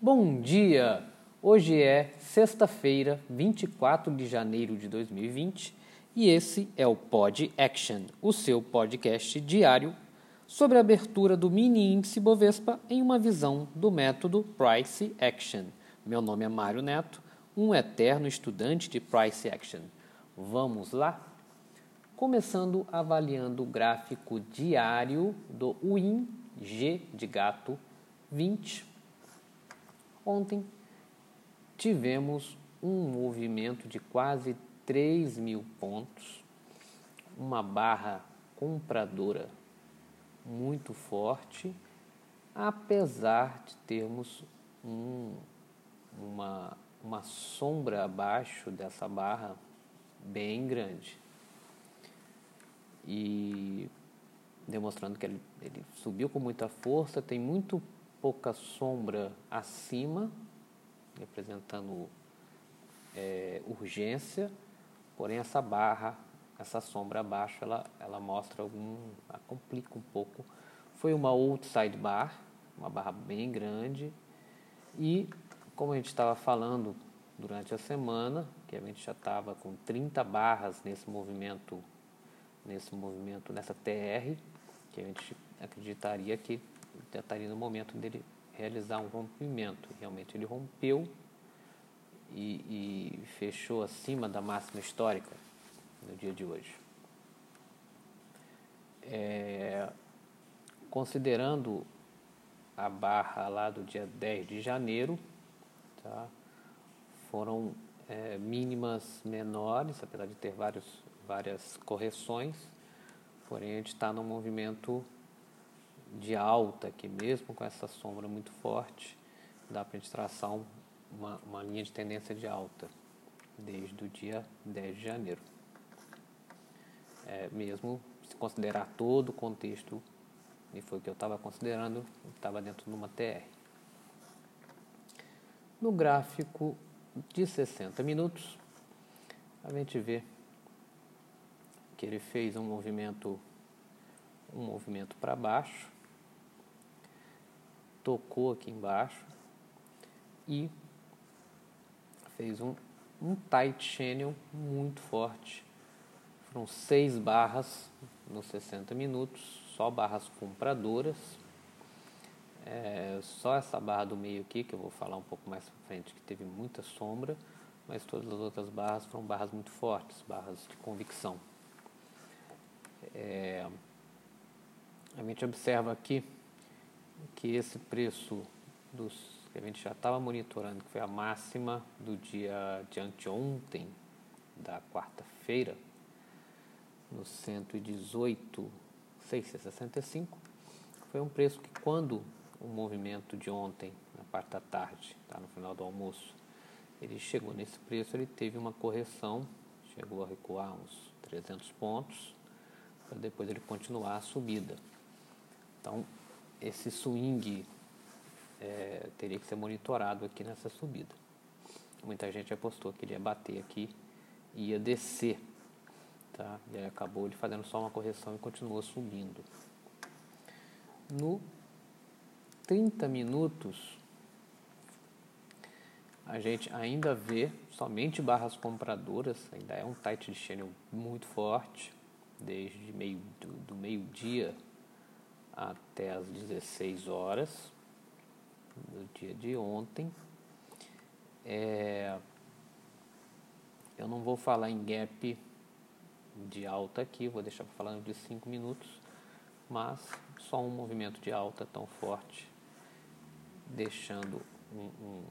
Bom dia! Hoje é sexta-feira, 24 de janeiro de 2020 e esse é o Pod Action, o seu podcast diário sobre a abertura do mini índice Bovespa em uma visão do método Price Action. Meu nome é Mário Neto, um eterno estudante de Price Action. Vamos lá? Começando avaliando o gráfico diário do WIN G de gato 20. Ontem tivemos um movimento de quase 3 mil pontos, uma barra compradora muito forte, apesar de termos um, uma, uma sombra abaixo dessa barra bem grande. E demonstrando que ele, ele subiu com muita força, tem muito pouca sombra acima, representando é, urgência, porém essa barra essa sombra abaixo ela, ela mostra algum, ela complica um pouco. Foi uma outside bar, uma barra bem grande e como a gente estava falando durante a semana, que a gente já estava com 30 barras nesse movimento, nesse movimento, nessa TR, que a gente acreditaria que estaria no momento dele realizar um rompimento. Realmente ele rompeu e, e fechou acima da máxima histórica no dia de hoje. É, considerando a barra lá do dia 10 de janeiro, tá? foram é, mínimas menores, apesar de ter vários, várias correções, porém a gente está num movimento de alta aqui mesmo, com essa sombra muito forte, dá para a gente traçar uma, uma linha de tendência de alta desde o dia 10 de janeiro é, mesmo se considerar todo o contexto, e foi o que eu estava considerando, estava dentro de uma TR. No gráfico de 60 minutos, a gente vê que ele fez um movimento um movimento para baixo, tocou aqui embaixo e fez um, um tight channel muito forte foram seis barras nos 60 minutos, só barras compradoras. É, só essa barra do meio aqui, que eu vou falar um pouco mais pra frente, que teve muita sombra, mas todas as outras barras foram barras muito fortes, barras de convicção. É, a gente observa aqui que esse preço dos que a gente já estava monitorando, que foi a máxima do dia de anteontem, da quarta-feira, no 118,665, foi um preço que quando o movimento de ontem, na parte da tarde, tá, no final do almoço, ele chegou nesse preço, ele teve uma correção, chegou a recuar uns 300 pontos, para depois ele continuar a subida. Então, esse swing é, teria que ser monitorado aqui nessa subida. Muita gente apostou que ele ia bater aqui e ia descer Tá? E aí acabou ele fazendo só uma correção e continuou subindo. No 30 minutos, a gente ainda vê somente barras compradoras, ainda é um tight de channel muito forte, desde meio, do, do meio-dia até as 16 horas do dia de ontem. É, eu não vou falar em gap de alta aqui, vou deixar para falando de 5 minutos, mas só um movimento de alta tão forte, deixando um, um,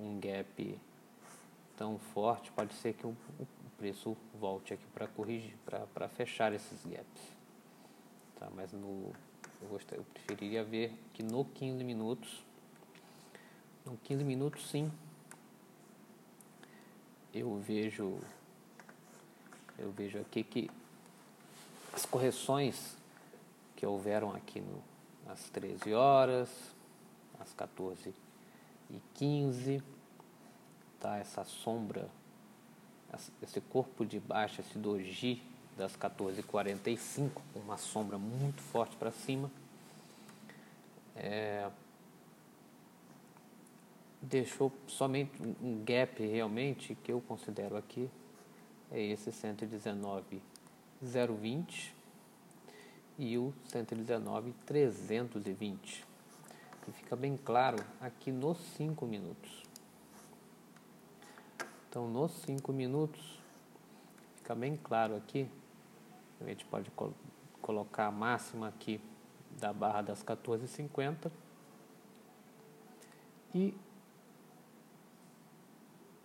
um gap tão forte, pode ser que o, o preço volte aqui para corrigir, para fechar esses gaps. Tá, mas no, eu, gostaria, eu preferiria ver que no 15 minutos, no 15 minutos sim, eu vejo eu vejo aqui que as correções que houveram aqui no, às 13 horas, às 14 e 15, tá? essa sombra, esse corpo de baixo, esse doji das 14h45, uma sombra muito forte para cima. É, deixou somente um gap realmente que eu considero aqui é esse 119,020 e o 119,320 que fica bem claro aqui nos 5 minutos. Então, nos 5 minutos, fica bem claro aqui. A gente pode col colocar a máxima aqui da barra das 14,50 e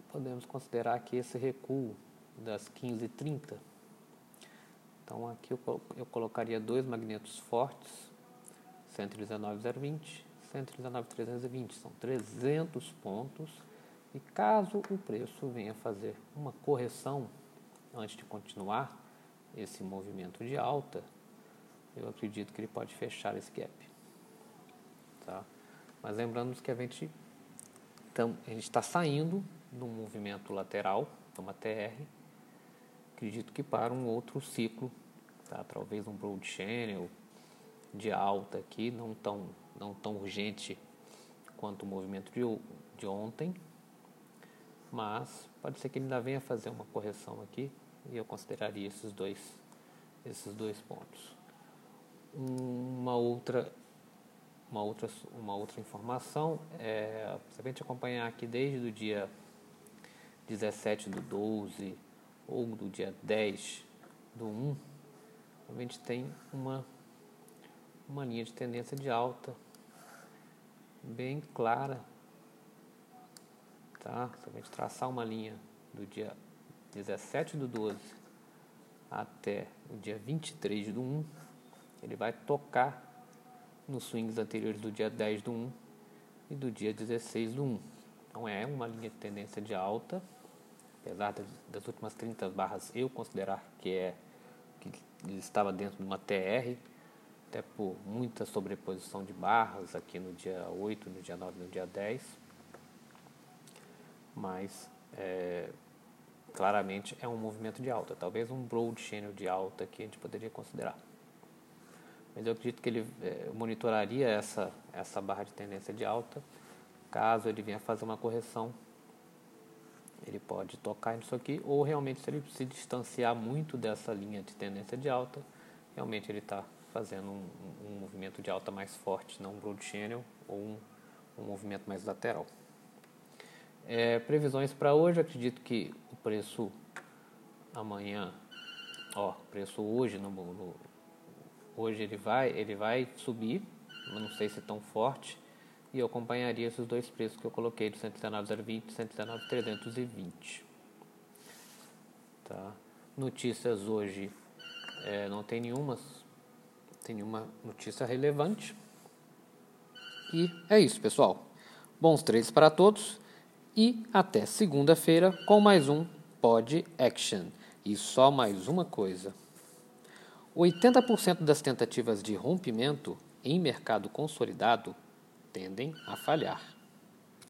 podemos considerar aqui esse recuo das 15,30. Então aqui eu, eu colocaria dois magnetos fortes, 119,020 119,320, são 300 pontos. E caso o preço venha fazer uma correção antes de continuar esse movimento de alta, eu acredito que ele pode fechar esse gap. Tá? Mas lembrando que a gente então, está saindo do movimento lateral, de uma TR, acredito que para um outro ciclo, tá? talvez um broad channel de alta aqui, não tão não tão urgente quanto o movimento de, de ontem, mas pode ser que ele ainda venha fazer uma correção aqui e eu consideraria esses dois, esses dois pontos. Uma outra, uma outra, uma outra informação é, se a gente acompanhar aqui desde o dia 17 do 12 ou do dia 10 do 1, a gente tem uma uma linha de tendência de alta bem clara. Tá? Se a gente traçar uma linha do dia 17 do 12 até o dia 23 do 1, ele vai tocar nos swings anteriores do dia 10 do 1 e do dia 16 do 1. Então é uma linha de tendência de alta, apesar das últimas 30 barras eu considerar que é que ele estava dentro de uma TR, até por muita sobreposição de barras aqui no dia 8, no dia 9 no dia 10. Mas é, claramente é um movimento de alta, talvez um broad channel de alta que a gente poderia considerar. Mas eu acredito que ele é, monitoraria essa, essa barra de tendência de alta. Caso ele venha fazer uma correção, ele pode tocar nisso aqui, ou realmente se ele se distanciar muito dessa linha de tendência de alta, realmente ele está fazendo um, um, movimento de alta mais forte, não um broad channel ou um, um movimento mais lateral. É, previsões para hoje, acredito que o preço amanhã, ó, preço hoje no, no, hoje ele vai ele vai subir, não sei se tão forte, e eu acompanharia esses dois preços que eu coloquei de 119,020 e 119,320. Tá? Notícias hoje é, não tem nenhuma tem nenhuma notícia relevante. E é isso, pessoal. Bons trades para todos e até segunda-feira com mais um Pod Action. E só mais uma coisa: 80% das tentativas de rompimento em mercado consolidado tendem a falhar.